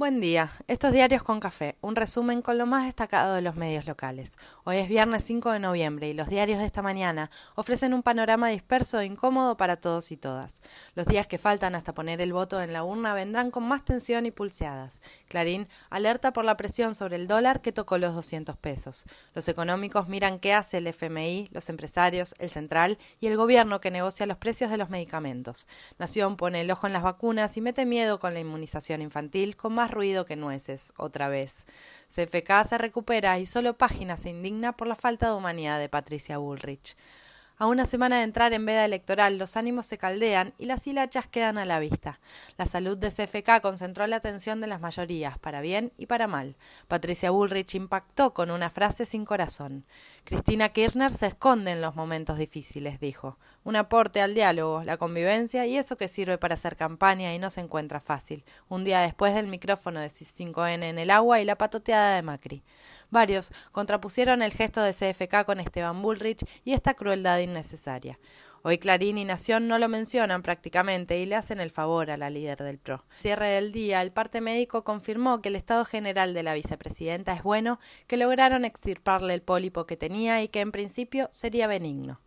Buen día. Estos diarios con café. Un resumen con lo más destacado de los medios locales. Hoy es viernes 5 de noviembre y los diarios de esta mañana ofrecen un panorama disperso e incómodo para todos y todas. Los días que faltan hasta poner el voto en la urna vendrán con más tensión y pulseadas. Clarín alerta por la presión sobre el dólar que tocó los 200 pesos. Los económicos miran qué hace el FMI, los empresarios, el central y el gobierno que negocia los precios de los medicamentos. Nación pone el ojo en las vacunas y mete miedo con la inmunización infantil con más ruido que nueces, otra vez. CFK se recupera y solo Página se indigna por la falta de humanidad de Patricia Bullrich. A una semana de entrar en veda electoral, los ánimos se caldean y las hilachas quedan a la vista. La salud de CFK concentró la atención de las mayorías, para bien y para mal. Patricia Bullrich impactó con una frase sin corazón. Cristina Kirchner se esconde en los momentos difíciles, dijo. Un aporte al diálogo, la convivencia y eso que sirve para hacer campaña y no se encuentra fácil. Un día después del micrófono de 5N en el agua y la patoteada de Macri. Varios contrapusieron el gesto de CFK con Esteban Bullrich y esta crueldad innecesaria. Hoy Clarín y Nación no lo mencionan prácticamente y le hacen el favor a la líder del PRO. Cierre del día, el parte médico confirmó que el estado general de la vicepresidenta es bueno, que lograron extirparle el pólipo que tenía y que en principio sería benigno.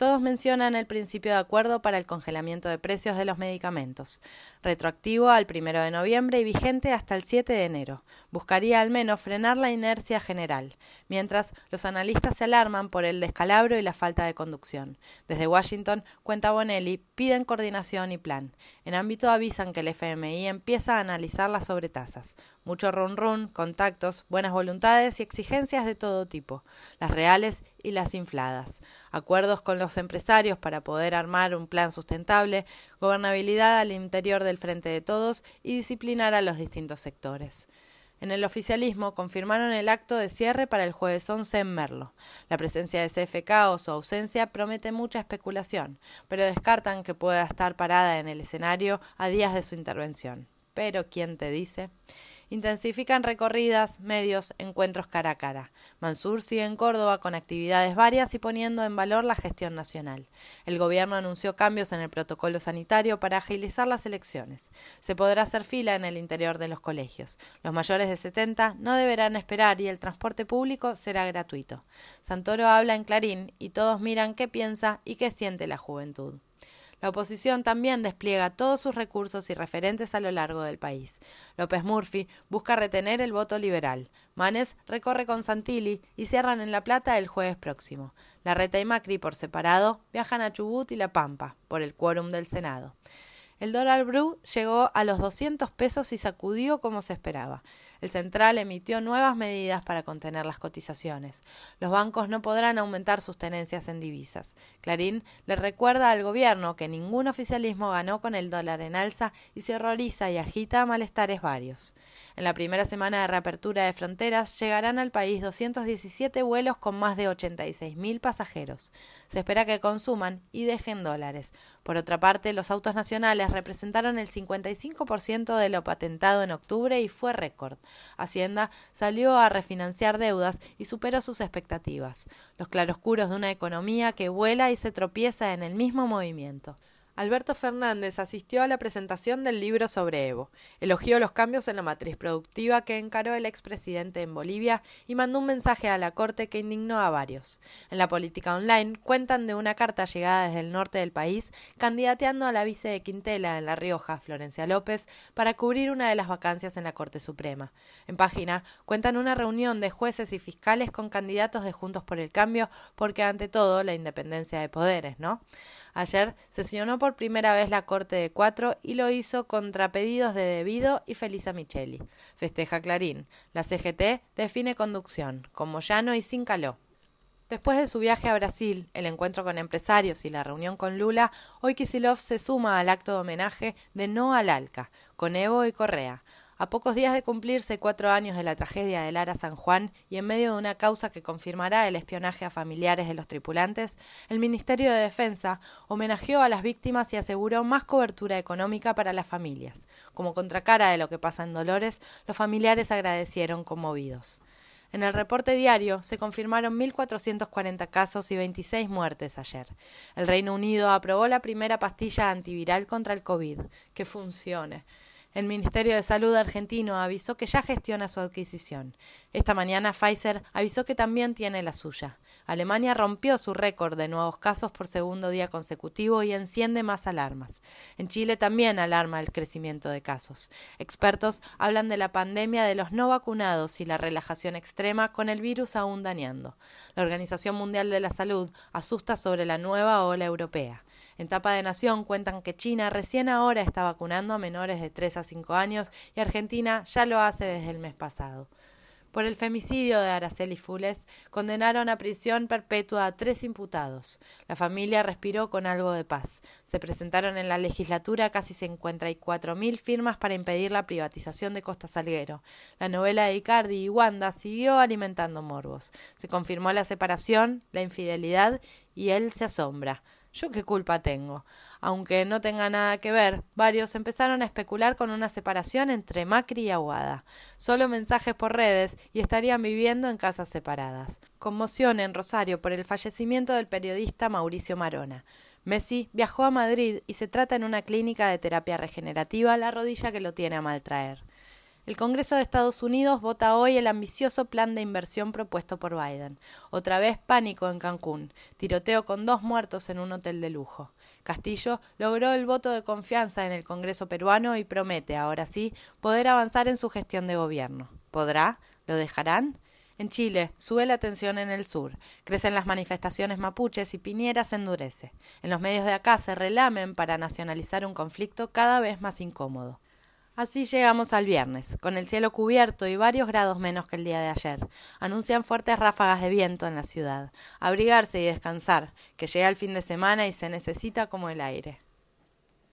Todos mencionan el principio de acuerdo para el congelamiento de precios de los medicamentos, retroactivo al primero de noviembre y vigente hasta el 7 de enero. Buscaría al menos frenar la inercia general, mientras los analistas se alarman por el descalabro y la falta de conducción. Desde Washington, cuenta Bonelli, piden coordinación y plan. En ámbito avisan que el FMI empieza a analizar las sobretasas. Mucho run run, contactos, buenas voluntades y exigencias de todo tipo, las reales y las infladas. Acuerdos con los empresarios para poder armar un plan sustentable, gobernabilidad al interior del frente de todos y disciplinar a los distintos sectores. En el oficialismo confirmaron el acto de cierre para el jueves 11 en Merlo. La presencia de CFK o su ausencia promete mucha especulación, pero descartan que pueda estar parada en el escenario a días de su intervención. Pero, ¿quién te dice? intensifican recorridas, medios, encuentros cara a cara. Mansur sigue en Córdoba con actividades varias y poniendo en valor la gestión nacional. El gobierno anunció cambios en el protocolo sanitario para agilizar las elecciones. Se podrá hacer fila en el interior de los colegios. Los mayores de 70 no deberán esperar y el transporte público será gratuito. Santoro habla en Clarín y todos miran qué piensa y qué siente la juventud. La oposición también despliega todos sus recursos y referentes a lo largo del país. López Murphy busca retener el voto liberal. Manes recorre con Santilli y cierran en La Plata el jueves próximo. La Reta y Macri por separado viajan a Chubut y La Pampa por el quórum del Senado. El dólar blue llegó a los 200 pesos y sacudió como se esperaba. El central emitió nuevas medidas para contener las cotizaciones. Los bancos no podrán aumentar sus tenencias en divisas. Clarín le recuerda al gobierno que ningún oficialismo ganó con el dólar en alza y se horroriza y agita malestares varios. En la primera semana de reapertura de fronteras llegarán al país 217 vuelos con más de 86.000 pasajeros. Se espera que consuman y dejen dólares. Por otra parte, los autos nacionales representaron el 55% de lo patentado en octubre y fue récord. Hacienda salió a refinanciar deudas y superó sus expectativas, los claroscuros de una economía que vuela y se tropieza en el mismo movimiento. Alberto Fernández asistió a la presentación del libro sobre Evo, elogió los cambios en la matriz productiva que encaró el expresidente en Bolivia y mandó un mensaje a la Corte que indignó a varios. En la política online cuentan de una carta llegada desde el norte del país candidateando a la vice de Quintela en La Rioja, Florencia López, para cubrir una de las vacancias en la Corte Suprema. En página cuentan una reunión de jueces y fiscales con candidatos de Juntos por el Cambio porque ante todo la independencia de poderes, ¿no? Ayer sesionó por primera vez la Corte de Cuatro y lo hizo contra pedidos de Debido y Felisa Micheli. Festeja Clarín. La CGT define conducción, como llano y sin caló. Después de su viaje a Brasil, el encuentro con empresarios y la reunión con Lula, hoy Kisilov se suma al acto de homenaje de No al Alca, con Evo y Correa. A pocos días de cumplirse cuatro años de la tragedia de Lara San Juan y en medio de una causa que confirmará el espionaje a familiares de los tripulantes, el Ministerio de Defensa homenajeó a las víctimas y aseguró más cobertura económica para las familias. Como contracara de lo que pasa en Dolores, los familiares agradecieron conmovidos. En el reporte diario se confirmaron 1.440 casos y 26 muertes ayer. El Reino Unido aprobó la primera pastilla antiviral contra el COVID. Que funcione. El Ministerio de Salud argentino avisó que ya gestiona su adquisición. Esta mañana Pfizer avisó que también tiene la suya. Alemania rompió su récord de nuevos casos por segundo día consecutivo y enciende más alarmas. En Chile también alarma el crecimiento de casos. Expertos hablan de la pandemia de los no vacunados y la relajación extrema con el virus aún dañando. La Organización Mundial de la Salud asusta sobre la nueva ola europea. En Tapa de Nación cuentan que China recién ahora está vacunando a menores de 3 a 5 años y Argentina ya lo hace desde el mes pasado. Por el femicidio de Araceli Fules, condenaron a prisión perpetua a tres imputados. La familia respiró con algo de paz. Se presentaron en la legislatura casi 54.000 firmas para impedir la privatización de Costa Salguero. La novela de Icardi y Wanda siguió alimentando morbos. Se confirmó la separación, la infidelidad y él se asombra. ¿Yo qué culpa tengo? Aunque no tenga nada que ver, varios empezaron a especular con una separación entre Macri y Aguada. Solo mensajes por redes y estarían viviendo en casas separadas. Conmoción en Rosario por el fallecimiento del periodista Mauricio Marona. Messi viajó a Madrid y se trata en una clínica de terapia regenerativa la rodilla que lo tiene a maltraer. El Congreso de Estados Unidos vota hoy el ambicioso plan de inversión propuesto por Biden. Otra vez pánico en Cancún, tiroteo con dos muertos en un hotel de lujo. Castillo logró el voto de confianza en el Congreso peruano y promete, ahora sí, poder avanzar en su gestión de gobierno. ¿Podrá? ¿Lo dejarán? En Chile sube la tensión en el sur, crecen las manifestaciones mapuches y Piñera se endurece. En los medios de acá se relamen para nacionalizar un conflicto cada vez más incómodo. Así llegamos al viernes, con el cielo cubierto y varios grados menos que el día de ayer. Anuncian fuertes ráfagas de viento en la ciudad. Abrigarse y descansar, que llega el fin de semana y se necesita como el aire.